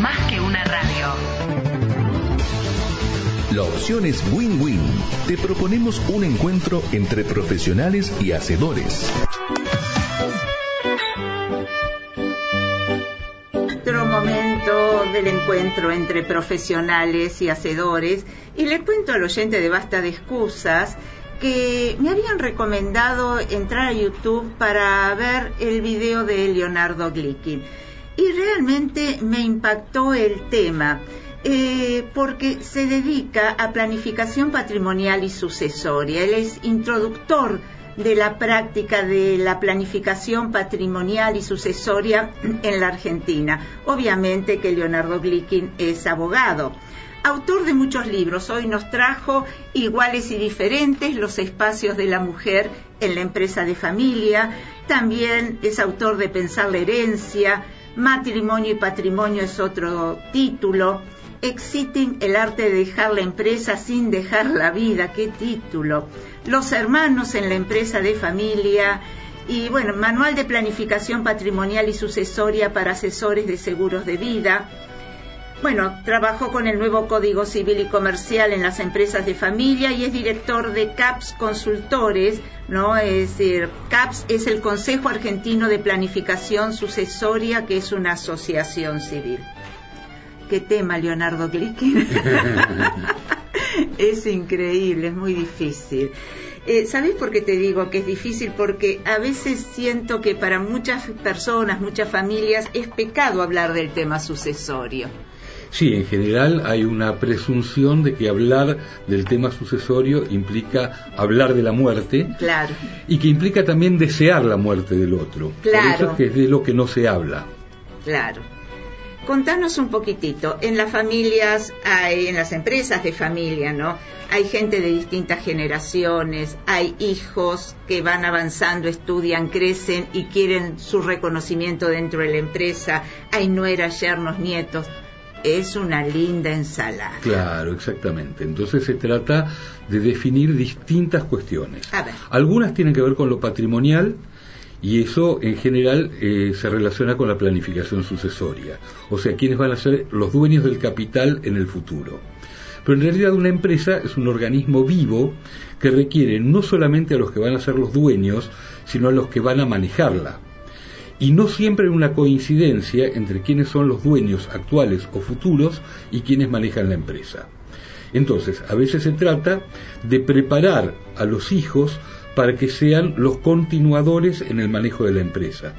Más que una radio. La opción es win-win. Te proponemos un encuentro entre profesionales y hacedores. Otro momento del encuentro entre profesionales y hacedores y le cuento al oyente de Basta de Excusas que me habían recomendado entrar a YouTube para ver el video de Leonardo Glickin. Y realmente me impactó el tema, eh, porque se dedica a planificación patrimonial y sucesoria. Él es introductor de la práctica de la planificación patrimonial y sucesoria en la Argentina. Obviamente que Leonardo Glickin es abogado autor de muchos libros. Hoy nos trajo Iguales y Diferentes, los espacios de la mujer en la empresa de familia. También es autor de Pensar la herencia, Matrimonio y Patrimonio es otro título. Exiting, el arte de dejar la empresa sin dejar la vida, qué título. Los hermanos en la empresa de familia. Y bueno, Manual de Planificación Patrimonial y Sucesoria para Asesores de Seguros de Vida bueno, trabajó con el nuevo Código Civil y Comercial en las empresas de familia y es director de CAPS Consultores, ¿no? Es decir, CAPS es el Consejo Argentino de Planificación Sucesoria, que es una asociación civil. ¿Qué tema, Leonardo Glickin? es increíble, es muy difícil. Eh, ¿Sabes por qué te digo que es difícil? Porque a veces siento que para muchas personas, muchas familias, es pecado hablar del tema sucesorio. Sí, en general hay una presunción de que hablar del tema sucesorio implica hablar de la muerte. Claro. Y que implica también desear la muerte del otro. Claro. Por eso es que es de lo que no se habla. Claro. Contanos un poquitito, en las familias, hay, en las empresas de familia, ¿no? Hay gente de distintas generaciones, hay hijos que van avanzando, estudian, crecen y quieren su reconocimiento dentro de la empresa, hay nueras, yernos, nietos es una linda ensalada. Claro, exactamente. Entonces se trata de definir distintas cuestiones. A ver. Algunas tienen que ver con lo patrimonial y eso en general eh, se relaciona con la planificación sucesoria, o sea, quiénes van a ser los dueños del capital en el futuro. Pero en realidad una empresa es un organismo vivo que requiere no solamente a los que van a ser los dueños, sino a los que van a manejarla y no siempre hay una coincidencia entre quienes son los dueños actuales o futuros y quienes manejan la empresa. Entonces, a veces se trata de preparar a los hijos para que sean los continuadores en el manejo de la empresa.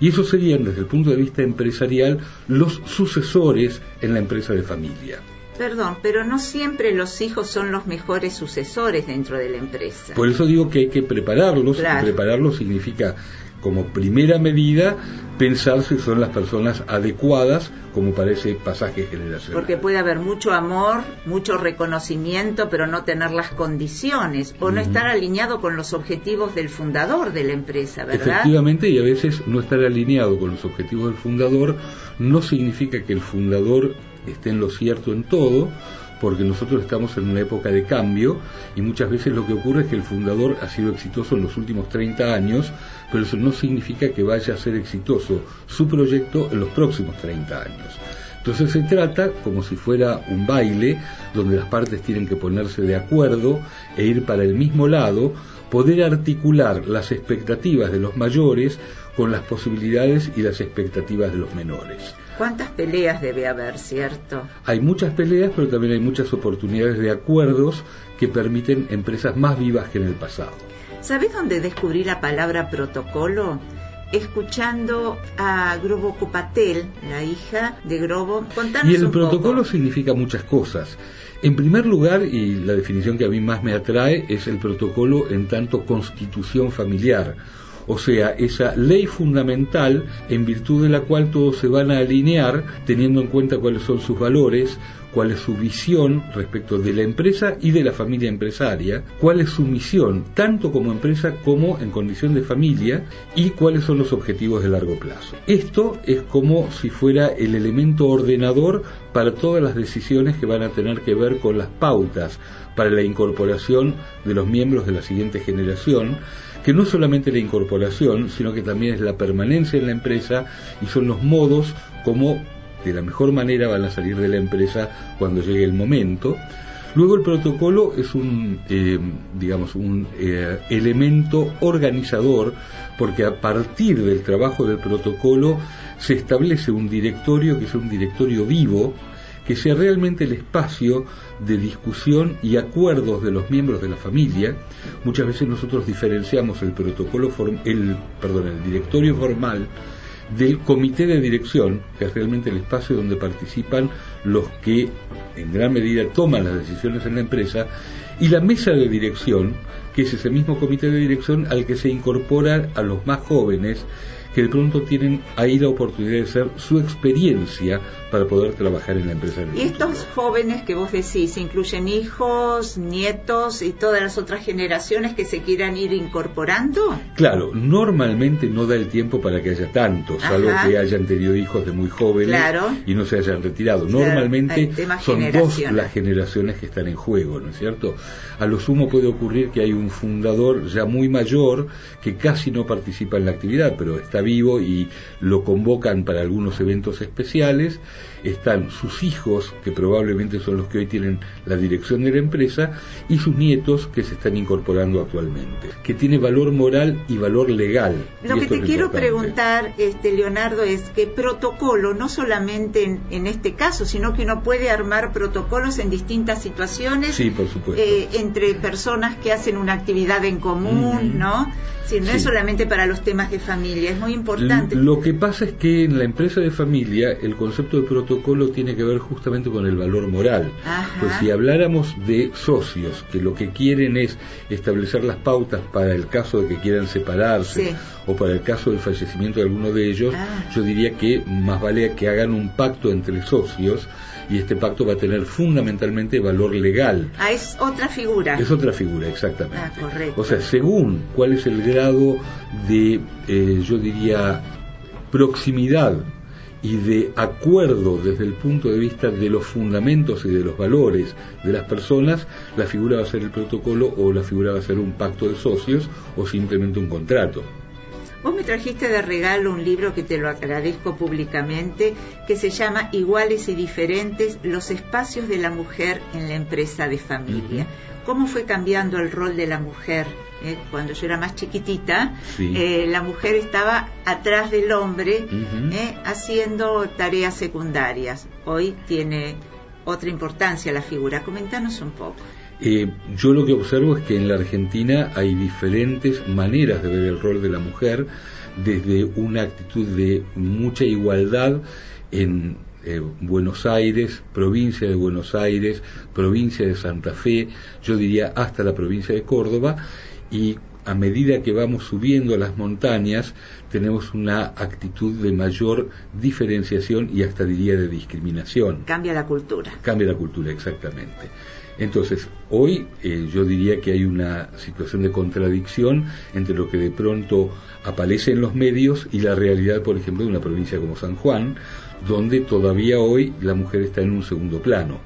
Y esos serían, desde el punto de vista empresarial, los sucesores en la empresa de familia. Perdón, pero no siempre los hijos son los mejores sucesores dentro de la empresa. Por eso digo que hay que prepararlos. Prepararlos significa como primera medida pensar si son las personas adecuadas como para ese pasaje generacional. Porque puede haber mucho amor, mucho reconocimiento, pero no tener las condiciones o no estar alineado con los objetivos del fundador de la empresa, ¿verdad? Efectivamente, y a veces no estar alineado con los objetivos del fundador no significa que el fundador esté en lo cierto en todo, porque nosotros estamos en una época de cambio y muchas veces lo que ocurre es que el fundador ha sido exitoso en los últimos 30 años, pero eso no significa que vaya a ser exitoso su proyecto en los próximos 30 años. Entonces se trata como si fuera un baile donde las partes tienen que ponerse de acuerdo e ir para el mismo lado, poder articular las expectativas de los mayores con las posibilidades y las expectativas de los menores. ¿Cuántas peleas debe haber, cierto? Hay muchas peleas, pero también hay muchas oportunidades de acuerdos que permiten empresas más vivas que en el pasado. ¿Sabes dónde descubrí la palabra protocolo? escuchando a Grobo Copatel, la hija de Grobo. y el protocolo significa muchas cosas. En primer lugar, y la definición que a mí más me atrae, es el protocolo en tanto constitución familiar o sea, esa ley fundamental en virtud de la cual todos se van a alinear teniendo en cuenta cuáles son sus valores, cuál es su visión respecto de la empresa y de la familia empresaria, cuál es su misión, tanto como empresa como en condición de familia, y cuáles son los objetivos de largo plazo. Esto es como si fuera el elemento ordenador para todas las decisiones que van a tener que ver con las pautas para la incorporación de los miembros de la siguiente generación, que no solamente la incorporación, sino que también es la permanencia en la empresa y son los modos como de la mejor manera van a salir de la empresa cuando llegue el momento. Luego el protocolo es un, eh, digamos, un eh, elemento organizador porque a partir del trabajo del protocolo se establece un directorio que es un directorio vivo que sea realmente el espacio de discusión y acuerdos de los miembros de la familia. Muchas veces nosotros diferenciamos el protocolo, el, perdón, el directorio formal del comité de dirección, que es realmente el espacio donde participan los que en gran medida toman las decisiones en la empresa, y la mesa de dirección, que es ese mismo comité de dirección al que se incorporan a los más jóvenes que de pronto tienen ahí la oportunidad de ser su experiencia para poder trabajar en la empresa. Y estos jóvenes que vos decís, incluyen hijos, nietos y todas las otras generaciones que se quieran ir incorporando? Claro, normalmente no da el tiempo para que haya tantos, salvo que hayan tenido hijos de muy jóvenes y no se hayan retirado. Normalmente son dos las generaciones que están en juego, ¿no es cierto? A lo sumo puede ocurrir que hay un fundador ya muy mayor que casi no participa en la actividad, pero está vivo y lo convocan para algunos eventos especiales, están sus hijos, que probablemente son los que hoy tienen la dirección de la empresa, y sus nietos que se están incorporando actualmente, que tiene valor moral y valor legal. Lo que te quiero preguntar, este, Leonardo, es que protocolo, no solamente en, este caso, sino que uno puede armar protocolos en distintas situaciones, sí, por supuesto. Eh, entre personas que hacen una actividad en común, ¿no? Sí, no es solamente para los temas de familia, es muy importante. Lo que pasa es que en la empresa de familia el concepto de protocolo tiene que ver justamente con el valor moral. Pues si habláramos de socios que lo que quieren es establecer las pautas para el caso de que quieran separarse o para el caso del fallecimiento de alguno de ellos, ah. yo diría que más vale que hagan un pacto entre socios y este pacto va a tener fundamentalmente valor legal. Ah, es otra figura. Es otra figura, exactamente. Ah, correcto. O sea, según cuál es el grado de, eh, yo diría, proximidad y de acuerdo desde el punto de vista de los fundamentos y de los valores de las personas, la figura va a ser el protocolo o la figura va a ser un pacto de socios o simplemente un contrato. Vos me trajiste de regalo un libro que te lo agradezco públicamente, que se llama Iguales y Diferentes, los espacios de la mujer en la empresa de familia. ¿Cómo fue cambiando el rol de la mujer? Eh, cuando yo era más chiquitita, eh, la mujer estaba atrás del hombre eh, haciendo tareas secundarias. Hoy tiene otra importancia la figura. Comentanos un poco. Eh, yo lo que observo es que en la Argentina hay diferentes maneras de ver el rol de la mujer, desde una actitud de mucha igualdad en eh, Buenos Aires, provincia de Buenos Aires, provincia de Santa Fe, yo diría hasta la provincia de Córdoba, y a medida que vamos subiendo a las montañas, tenemos una actitud de mayor diferenciación y hasta diría de discriminación. Cambia la cultura. Cambia la cultura, exactamente. Entonces, hoy eh, yo diría que hay una situación de contradicción entre lo que de pronto aparece en los medios y la realidad, por ejemplo, de una provincia como San Juan, donde todavía hoy la mujer está en un segundo plano.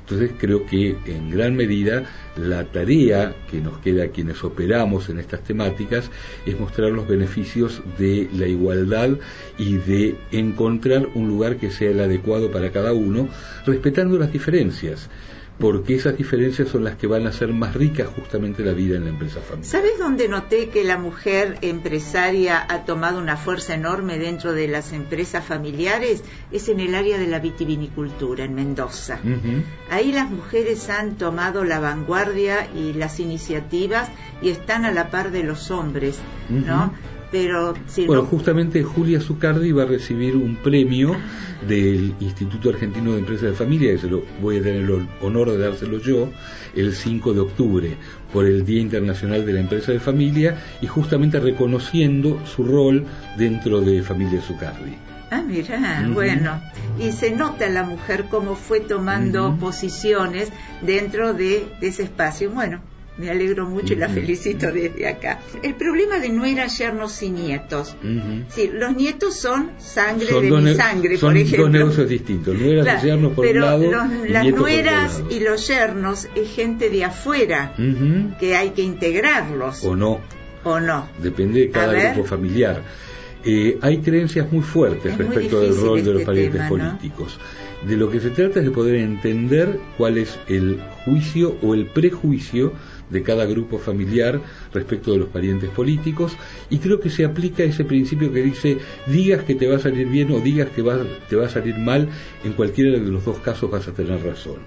Entonces creo que en gran medida la tarea que nos queda a quienes operamos en estas temáticas es mostrar los beneficios de la igualdad y de encontrar un lugar que sea el adecuado para cada uno, respetando las diferencias porque esas diferencias son las que van a hacer más rica justamente la vida en la empresa familiar. ¿Sabes dónde noté que la mujer empresaria ha tomado una fuerza enorme dentro de las empresas familiares? Es en el área de la vitivinicultura, en Mendoza. Ahí las mujeres han tomado la vanguardia y las iniciativas y están a la par de los hombres, ¿no? Pero si Bueno, no- justamente Julia Zucardi va a recibir un premio del Instituto Argentino de Empresas de Familia, que se lo voy a tener el honor de dárselo yo, el 5 de octubre, por el Día Internacional de la Empresa de Familia y justamente reconociendo su rol dentro de Familia Zucardi. Ah, mira, bueno. Y se nota la mujer cómo fue tomando posiciones dentro de, de ese espacio. Bueno, me alegro mucho y la felicito desde acá. El problema de nueras, yernos y nietos. Sí, los nietos son sangre Son de mi sangre, son por dos ejemplo. negocios distintos, nueras Claro, y yernos por pero un lado los- y las nueras y los yernos es gente de afuera que hay que integrarlos O no. o no. depende de A cada grupo familiar. Eh, hay creencias muy fuertes Es muy respecto del rol de los este parientes tema, ¿no? políticos. De lo que se trata es de poder entender cuál es el juicio o el prejuicio de cada grupo familiar respecto de los parientes políticos y creo que se aplica ese principio que dice digas que te va a salir bien o digas que va, te va a salir mal, en cualquiera de los dos casos vas a tener razón.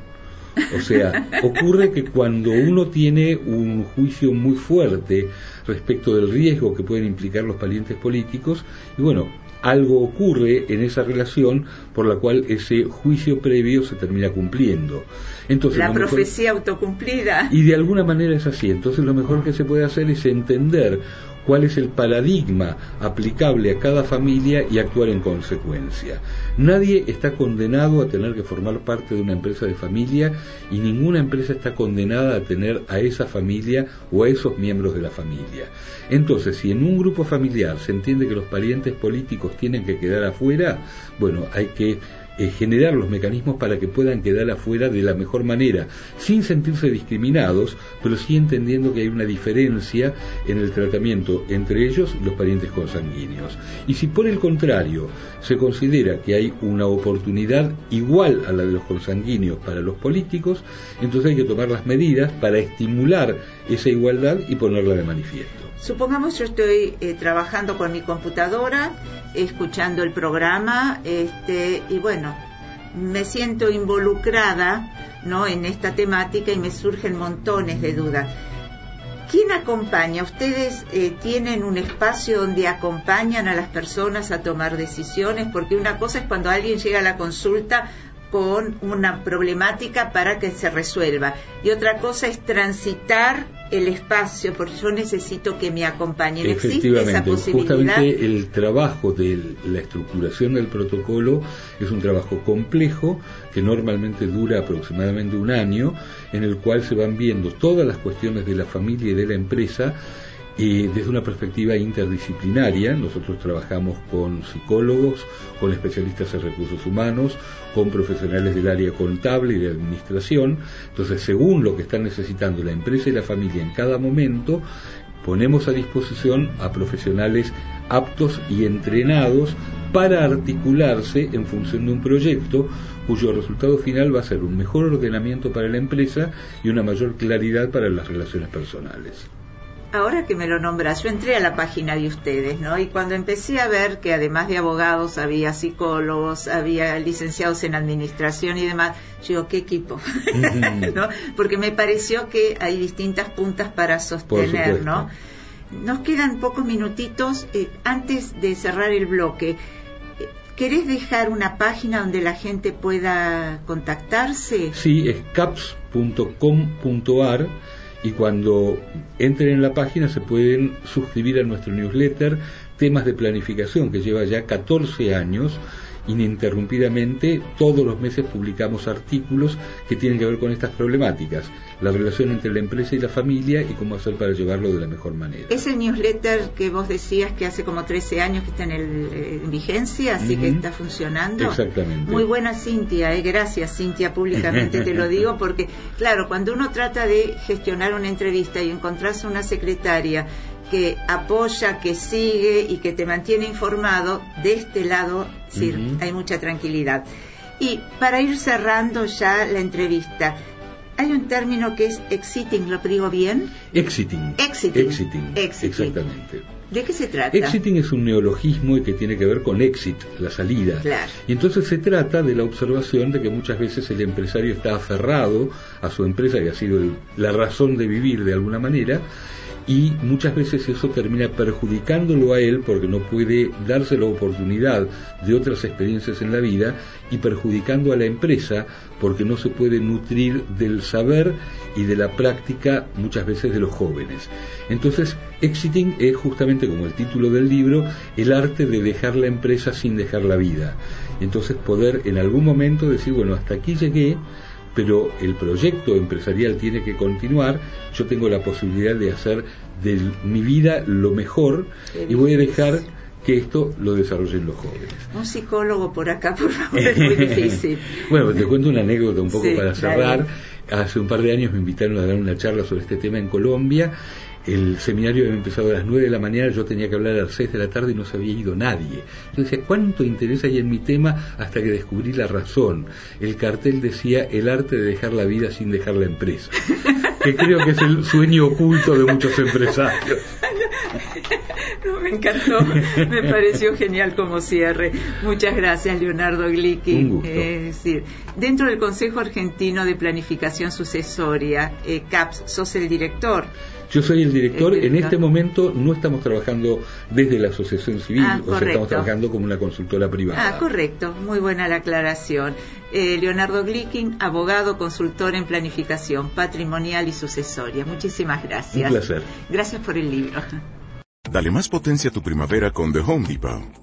O sea, ocurre que cuando uno tiene un juicio muy fuerte respecto del riesgo que pueden implicar los parientes políticos, y bueno, algo ocurre en esa relación por la cual ese juicio previo se termina cumpliendo. Entonces, La mejor- profecía autocumplida. y de alguna manera es así. Entonces lo mejor que se puede hacer es entender cuál es el paradigma aplicable a cada familia y actuar en consecuencia. Nadie está condenado a tener que formar parte de una empresa de familia y ninguna empresa está condenada a tener a esa familia o a esos miembros de la familia. Entonces, si en un grupo familiar se entiende que los parientes políticos tienen que quedar afuera, bueno, hay que eh, generar los mecanismos para que puedan quedar afuera de la mejor manera, sin sentirse discriminados, pero sí entendiendo que hay una diferencia en el tratamiento entre ellos y los parientes consanguíneos. Y si por el contrario se considera que hay una oportunidad igual a la de los consanguíneos para los políticos, entonces hay que tomar las medidas para estimular esa igualdad y ponerla de manifiesto. Supongamos yo estoy eh, trabajando con mi computadora, escuchando el programa, este, y bueno, me siento involucrada, ¿no? En esta temática y me surgen montones de dudas. ¿Quién acompaña? ¿Ustedes eh, tienen un espacio donde acompañan a las personas a tomar decisiones? Porque una cosa es cuando alguien llega a la consulta con una problemática para que se resuelva. Y otra cosa es transitar el espacio, porque yo necesito que me acompañen. ¿Existe esa Efectivamente, posibilidad? justamente el trabajo de la estructuración del protocolo es un trabajo complejo que normalmente dura aproximadamente un año, en el cual se van viendo todas las cuestiones de la familia y de la empresa y desde una perspectiva interdisciplinaria. Nosotros trabajamos con psicólogos, con especialistas en recursos humanos, con profesionales del área contable y de administración. Entonces, según lo que están necesitando la empresa y la familia en cada momento, ponemos a disposición a profesionales aptos y entrenados para articularse en función de un proyecto cuyo resultado final va a ser un mejor ordenamiento para la empresa y una mayor claridad para las relaciones personales. Ahora que me lo nombras, yo entré a la página de ustedes, ¿no? Y cuando empecé a ver que además de abogados había psicólogos, había licenciados en administración y demás, yo digo, ¿qué equipo? ¿No? Porque me pareció que hay distintas puntas para sostener. ¿no? Nos quedan pocos minutitos eh, antes de cerrar el bloque. eh, ¿Querés dejar una página donde la gente pueda contactarse? Sí, es caps.com.ar y cuando entren en la página se pueden suscribir a nuestro newsletter temas de planificación que lleva ya 14 años ininterrumpidamente todos los meses publicamos artículos que tienen que ver con estas problemáticas, la relación entre la empresa y la familia y cómo hacer para llevarlo de la mejor manera. Ese newsletter que vos decías que hace como 13 años que está en, el- eh, en vigencia, así que está funcionando. Exactamente. Muy buena Cintia, eh, gracias Cintia, públicamente te lo digo, porque claro, cuando uno trata de gestionar una entrevista y encontrarse una secretaria que apoya, que sigue y que te mantiene informado, de este lado sí, hay mucha tranquilidad. Y para ir cerrando ya la entrevista, hay un término que es exiting, ¿lo digo bien? Exiting. Exiting. Exiting. Exiting. Exactamente. ¿De qué se trata? Exiting es un neologismo y que tiene que ver con exit, la salida. Claro. Y entonces se trata de la observación de que muchas veces el empresario está aferrado a su empresa, que ha sido el- la razón de vivir de alguna manera, y muchas veces eso termina perjudicándolo a él porque no puede darse la oportunidad de otras experiencias en la vida y perjudicando a la empresa porque no se puede nutrir del saber y de la práctica muchas veces de los jóvenes. Entonces, exiting es justamente como el título del libro, el arte de dejar la empresa sin dejar la vida. Entonces poder en algún momento decir, bueno, hasta aquí llegué, pero el proyecto empresarial tiene que continuar, yo tengo la posibilidad de hacer de mi vida lo mejor y voy a dejar que esto lo desarrollen los jóvenes. Un psicólogo por acá, por favor, es muy difícil. bueno, te cuento una anécdota un poco para cerrar. Hace un par de años me invitaron a dar una charla sobre este tema en Colombia el seminario había empezado a las 9 de la mañana, yo tenía que hablar a las 6 de la tarde y no se había ido nadie. Yo decía, ¿cuánto interés hay en mi tema hasta que descubrí la razón? El cartel decía, el arte de dejar la vida sin dejar la empresa, que creo que es el sueño oculto de muchos empresarios. No, me encantó, me pareció genial como cierre. Muchas gracias, Leonardo Glicky. Un gusto. es decir, dentro del Consejo Argentino de Planificación Sucesoria, eh, CAPS, sos el director. Yo soy el director. En este momento no estamos trabajando desde la asociación civil, Ah, o sea, estamos trabajando como una consultora privada. Ah, correcto, muy buena la aclaración. Eh, Leonardo Glicking, abogado, consultor en planificación patrimonial y sucesoria. Muchísimas gracias. Un placer. Gracias por el libro. Dale más potencia a tu primavera con The Home Depot.